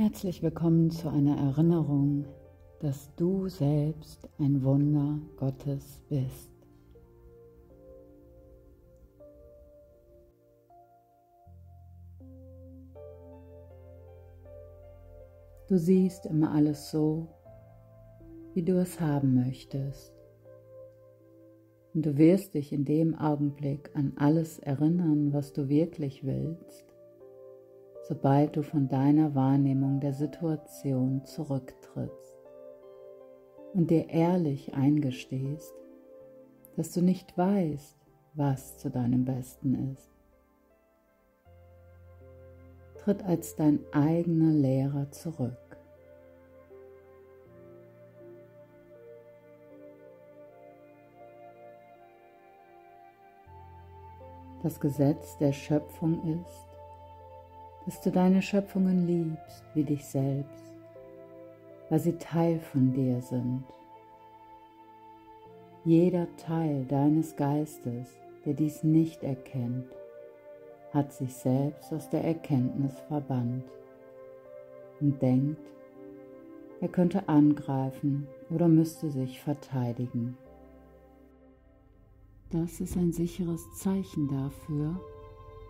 Herzlich willkommen zu einer Erinnerung, dass du selbst ein Wunder Gottes bist. Du siehst immer alles so, wie du es haben möchtest. Und du wirst dich in dem Augenblick an alles erinnern, was du wirklich willst sobald du von deiner Wahrnehmung der Situation zurücktrittst und dir ehrlich eingestehst, dass du nicht weißt, was zu deinem Besten ist. Tritt als dein eigener Lehrer zurück. Das Gesetz der Schöpfung ist, dass du deine Schöpfungen liebst wie dich selbst, weil sie Teil von dir sind. Jeder Teil deines Geistes, der dies nicht erkennt, hat sich selbst aus der Erkenntnis verbannt und denkt, er könnte angreifen oder müsste sich verteidigen. Das ist ein sicheres Zeichen dafür,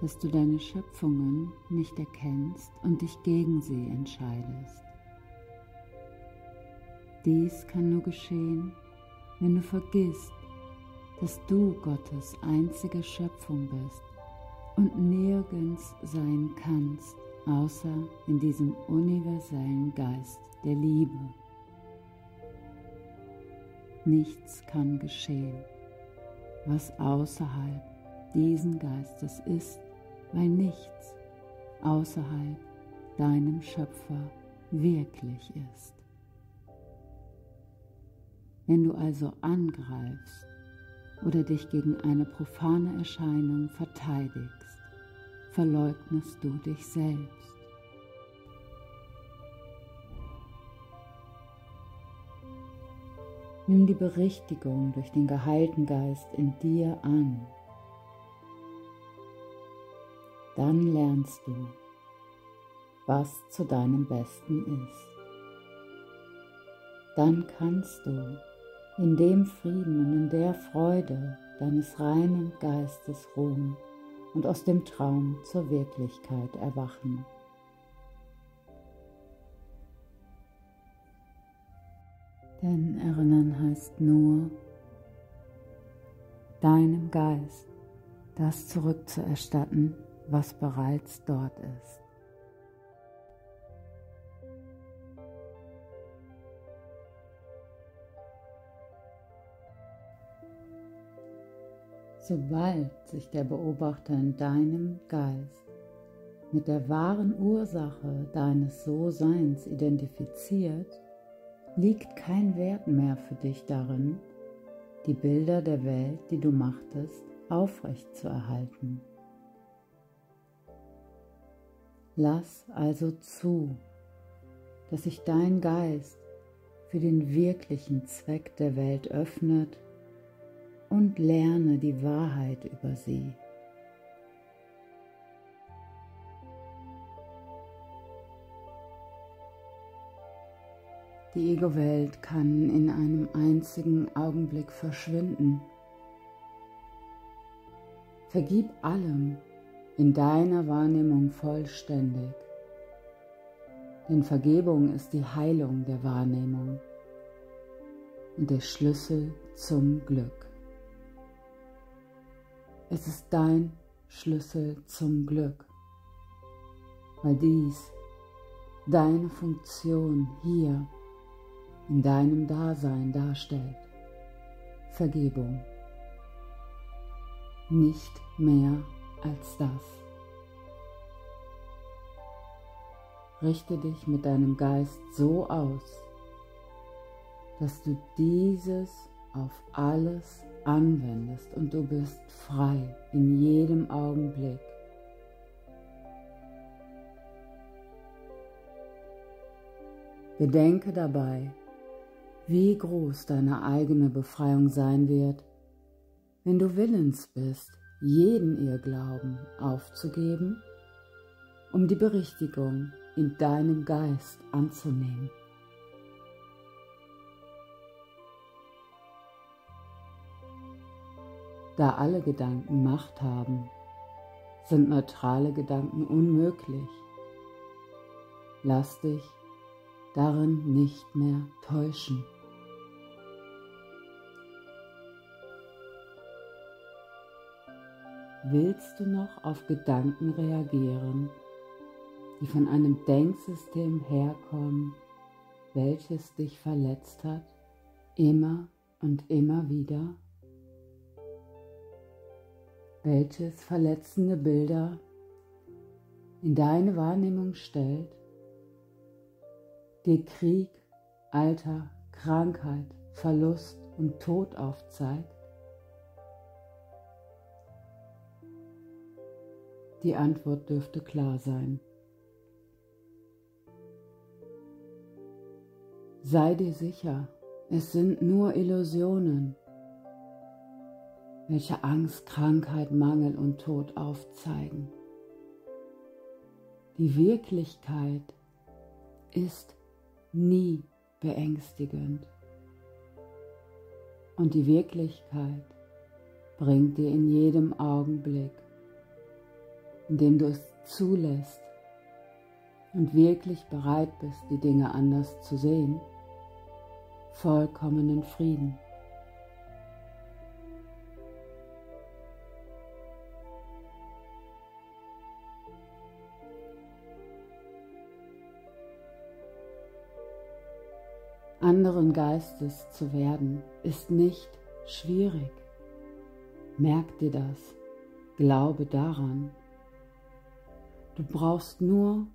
dass du deine Schöpfungen nicht erkennst und dich gegen sie entscheidest. Dies kann nur geschehen, wenn du vergisst, dass du Gottes einzige Schöpfung bist und nirgends sein kannst, außer in diesem universellen Geist der Liebe. Nichts kann geschehen, was außerhalb diesen Geistes ist weil nichts außerhalb deinem Schöpfer wirklich ist. Wenn du also angreifst oder dich gegen eine profane Erscheinung verteidigst, verleugnest du dich selbst. Nimm die Berichtigung durch den geheilten Geist in dir an dann lernst du, was zu deinem Besten ist. Dann kannst du in dem Frieden und in der Freude deines reinen Geistes ruhen und aus dem Traum zur Wirklichkeit erwachen. Denn erinnern heißt nur, deinem Geist das zurückzuerstatten, was bereits dort ist. Sobald sich der Beobachter in deinem Geist mit der wahren Ursache deines So-Seins identifiziert, liegt kein Wert mehr für dich darin, die Bilder der Welt, die du machtest, aufrecht zu erhalten. Lass also zu, dass sich dein Geist für den wirklichen Zweck der Welt öffnet und lerne die Wahrheit über sie. Die Ego-Welt kann in einem einzigen Augenblick verschwinden. Vergib allem, in deiner Wahrnehmung vollständig. Denn Vergebung ist die Heilung der Wahrnehmung und der Schlüssel zum Glück. Es ist dein Schlüssel zum Glück, weil dies deine Funktion hier in deinem Dasein darstellt. Vergebung. Nicht mehr als das. Richte dich mit deinem Geist so aus, dass du dieses auf alles anwendest und du bist frei in jedem Augenblick. Bedenke dabei, wie groß deine eigene Befreiung sein wird, wenn du willens bist, jeden Irrglauben aufzugeben, um die Berichtigung in deinem Geist anzunehmen. Da alle Gedanken Macht haben, sind neutrale Gedanken unmöglich. Lass dich darin nicht mehr täuschen. Willst du noch auf Gedanken reagieren, die von einem Denksystem herkommen, welches dich verletzt hat, immer und immer wieder? welches verletzende Bilder in deine Wahrnehmung stellt, dir Krieg, Alter, Krankheit, Verlust und Tod aufzeigt? Die Antwort dürfte klar sein. Sei dir sicher, es sind nur Illusionen, welche Angst, Krankheit, Mangel und Tod aufzeigen. Die Wirklichkeit ist nie beängstigend. Und die Wirklichkeit bringt dir in jedem Augenblick, in dem du es zulässt und wirklich bereit bist, die Dinge anders zu sehen, vollkommenen Frieden. anderen Geistes zu werden, ist nicht schwierig. Merk dir das, glaube daran. Du brauchst nur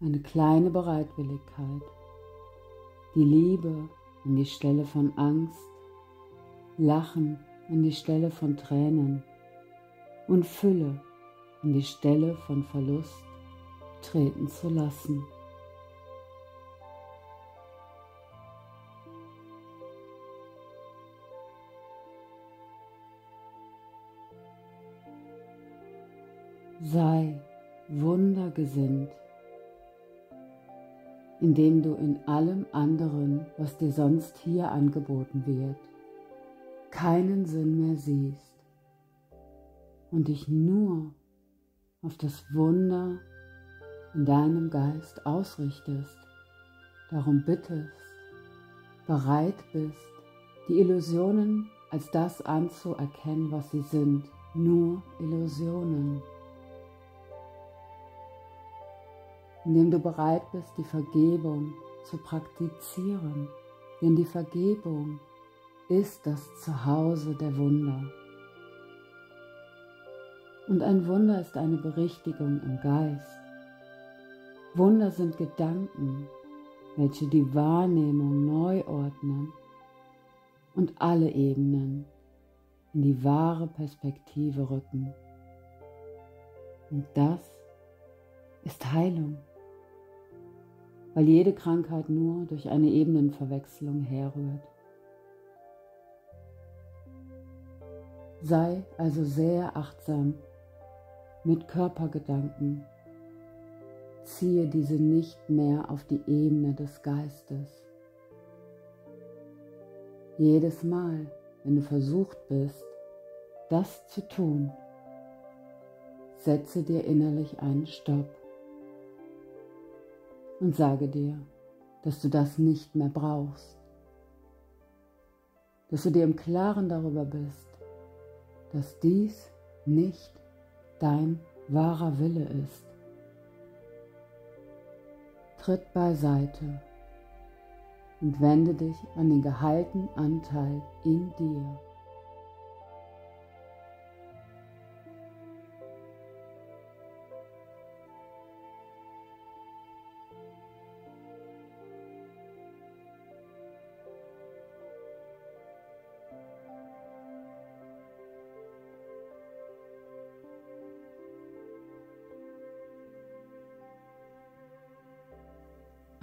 eine kleine Bereitwilligkeit, die Liebe an die Stelle von Angst, Lachen an die Stelle von Tränen und Fülle an die Stelle von Verlust treten zu lassen. Sei wundergesinnt, indem du in allem anderen, was dir sonst hier angeboten wird, keinen Sinn mehr siehst und dich nur auf das Wunder in deinem Geist ausrichtest, darum bittest, bereit bist, die Illusionen als das anzuerkennen, was sie sind, nur Illusionen. Indem du bereit bist, die Vergebung zu praktizieren. Denn die Vergebung ist das Zuhause der Wunder. Und ein Wunder ist eine Berichtigung im Geist. Wunder sind Gedanken, welche die Wahrnehmung neu ordnen und alle Ebenen in die wahre Perspektive rücken. Und das ist Heilung weil jede Krankheit nur durch eine Ebenenverwechslung herrührt. Sei also sehr achtsam mit Körpergedanken. Ziehe diese nicht mehr auf die Ebene des Geistes. Jedes Mal, wenn du versucht bist, das zu tun, setze dir innerlich einen Stopp und sage dir, dass du das nicht mehr brauchst, dass du dir im Klaren darüber bist, dass dies nicht dein wahrer Wille ist. Tritt beiseite und wende dich an den geheilten Anteil in dir.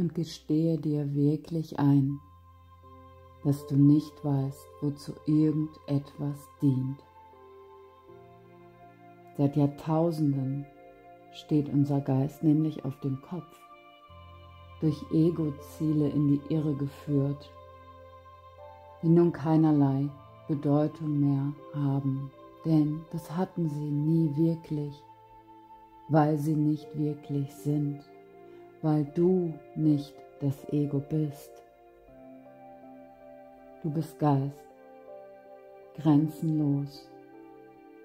Und gestehe dir wirklich ein, dass du nicht weißt, wozu irgendetwas dient. Seit Jahrtausenden steht unser Geist nämlich auf dem Kopf, durch Ego-Ziele in die Irre geführt, die nun keinerlei Bedeutung mehr haben, denn das hatten sie nie wirklich, weil sie nicht wirklich sind, weil du nicht das Ego bist. Du bist Geist, grenzenlos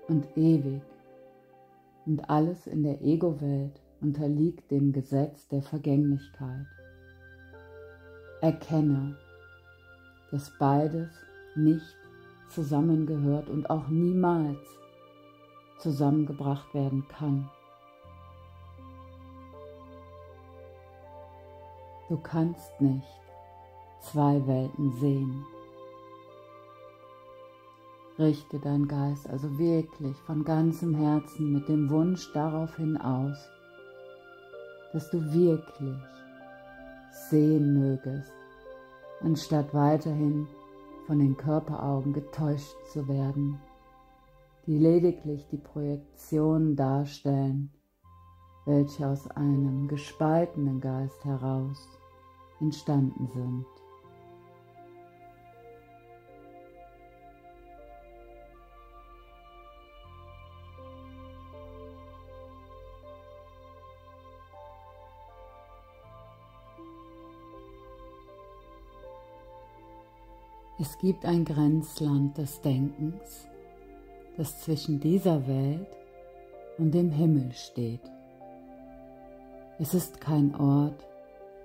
und ewig und alles in der Ego-Welt unterliegt dem Gesetz der Vergänglichkeit. Erkenne, dass beides nicht zusammengehört und auch niemals zusammengebracht werden kann. Du kannst nicht zwei Welten sehen. Richte dein Geist also wirklich von ganzem Herzen mit dem Wunsch darauf hin aus, dass du wirklich sehen mögest, anstatt weiterhin von den Körperaugen getäuscht zu werden, die lediglich die Projektionen darstellen, welche aus einem gespaltenen Geist heraus entstanden sind. Es gibt ein Grenzland des Denkens, das zwischen dieser Welt und dem Himmel steht. Es ist kein Ort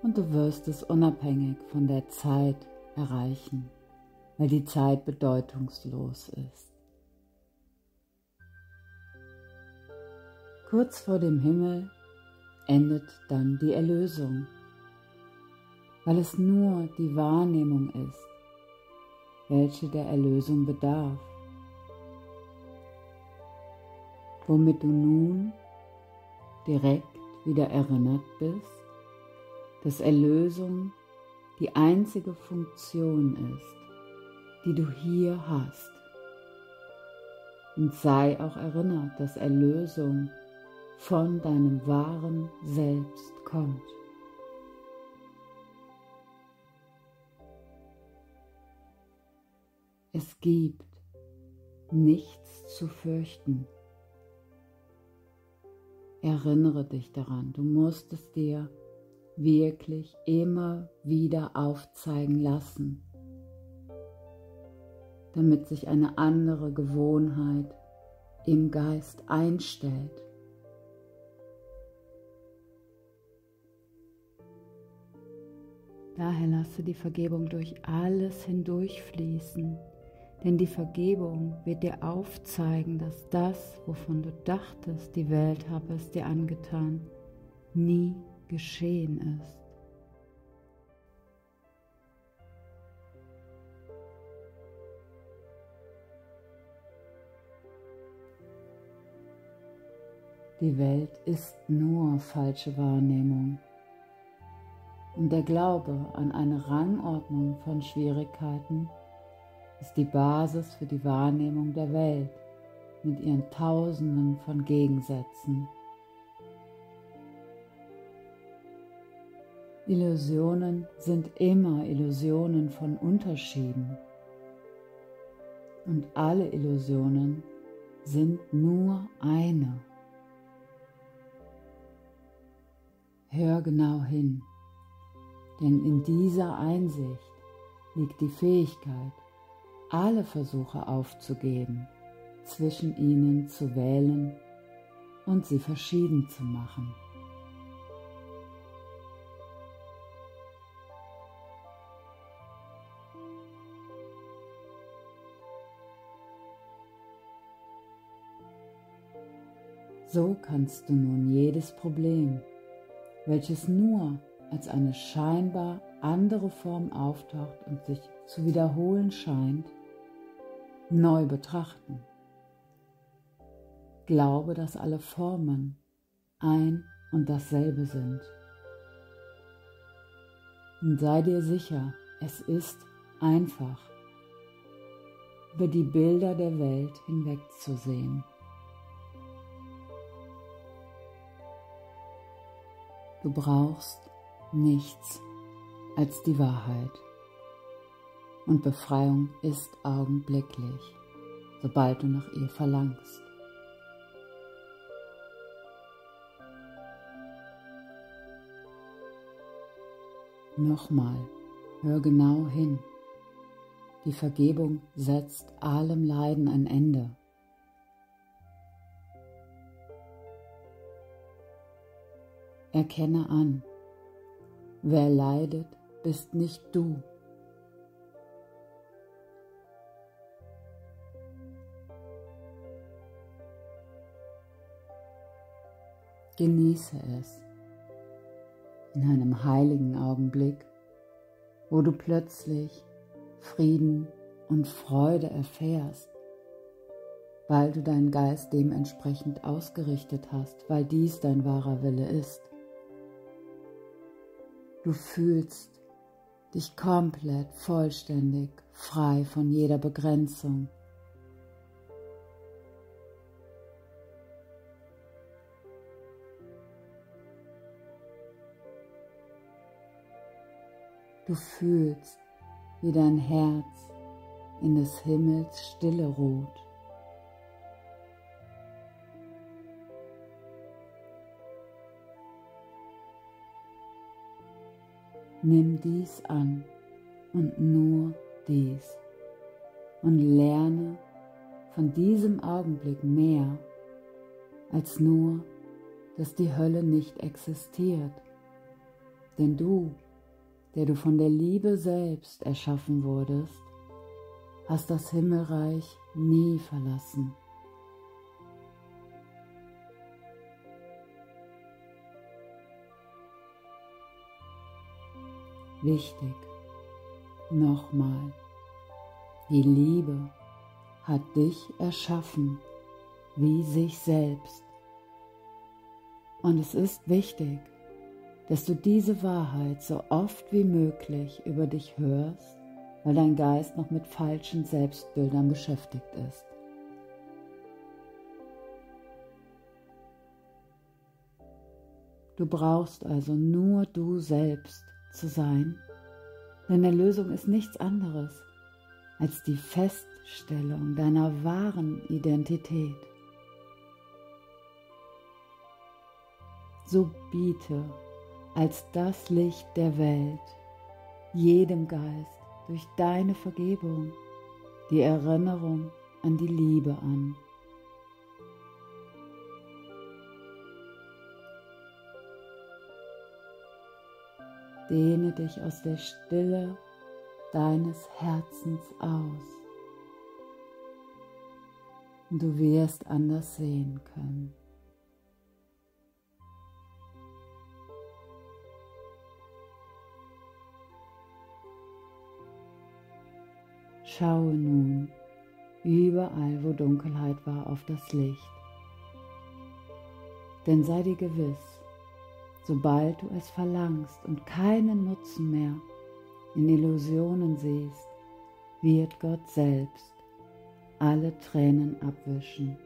und du wirst es unabhängig von der Zeit erreichen, weil die Zeit bedeutungslos ist. Kurz vor dem Himmel endet dann die Erlösung, weil es nur die Wahrnehmung ist, welche der Erlösung bedarf, womit du nun direkt wieder erinnert bist, dass Erlösung die einzige Funktion ist, die du hier hast. Und sei auch erinnert, dass Erlösung von deinem wahren Selbst kommt. Es gibt nichts zu fürchten. Erinnere dich daran, du musst es dir wirklich immer wieder aufzeigen lassen, damit sich eine andere Gewohnheit im Geist einstellt. Daher lasse die Vergebung durch alles hindurchfließen denn die Vergebung wird dir aufzeigen, dass das, wovon du dachtest, die Welt habe es dir angetan, nie geschehen ist. Die Welt ist nur falsche Wahrnehmung. Und der Glaube an eine Rangordnung von Schwierigkeiten ist die Basis für die Wahrnehmung der Welt mit ihren Tausenden von Gegensätzen. Illusionen sind immer Illusionen von Unterschieden und alle Illusionen sind nur eine. Hör genau hin, denn in dieser Einsicht liegt die Fähigkeit, alle Versuche aufzugeben, zwischen ihnen zu wählen und sie verschieden zu machen. So kannst du nun jedes Problem, welches nur als eine scheinbar andere Form auftaucht und sich zu wiederholen scheint, neu betrachten. Glaube, dass alle Formen ein und dasselbe sind. Und sei dir sicher, es ist einfach, über die Bilder der Welt hinwegzusehen. Du brauchst nichts als die Wahrheit. Und Befreiung ist augenblicklich, sobald du nach ihr verlangst. Nochmal, hör genau hin. Die Vergebung setzt allem Leiden ein Ende. Erkenne an, wer leidet, bist nicht du. Genieße es in einem heiligen Augenblick, wo du plötzlich Frieden und Freude erfährst, weil du deinen Geist dementsprechend ausgerichtet hast, weil dies dein wahrer Wille ist. Du fühlst dich komplett vollständig frei von jeder Begrenzung. Du fühlst, wie dein Herz in des Himmels Stille ruht. Nimm dies an und nur dies und lerne von diesem Augenblick mehr als nur, dass die Hölle nicht existiert. Denn du, der du von der Liebe selbst erschaffen wurdest, hast das Himmelreich nie verlassen. Wichtig, nochmal, die Liebe hat dich erschaffen wie sich selbst. Und es ist wichtig, dass du diese Wahrheit so oft wie möglich über dich hörst, weil dein Geist noch mit falschen Selbstbildern beschäftigt ist. Du brauchst also nur du selbst zu sein, denn Erlösung ist nichts anderes als die Feststellung deiner wahren Identität. So biete als das Licht der Welt jedem Geist durch deine Vergebung die Erinnerung an die Liebe an. Dehne dich aus der Stille deines Herzens aus. Du wirst anders sehen können. Schaue nun überall, wo Dunkelheit war, auf das Licht. Denn sei dir gewiss, sobald du es verlangst und keinen Nutzen mehr in Illusionen siehst, wird Gott selbst alle Tränen abwischen.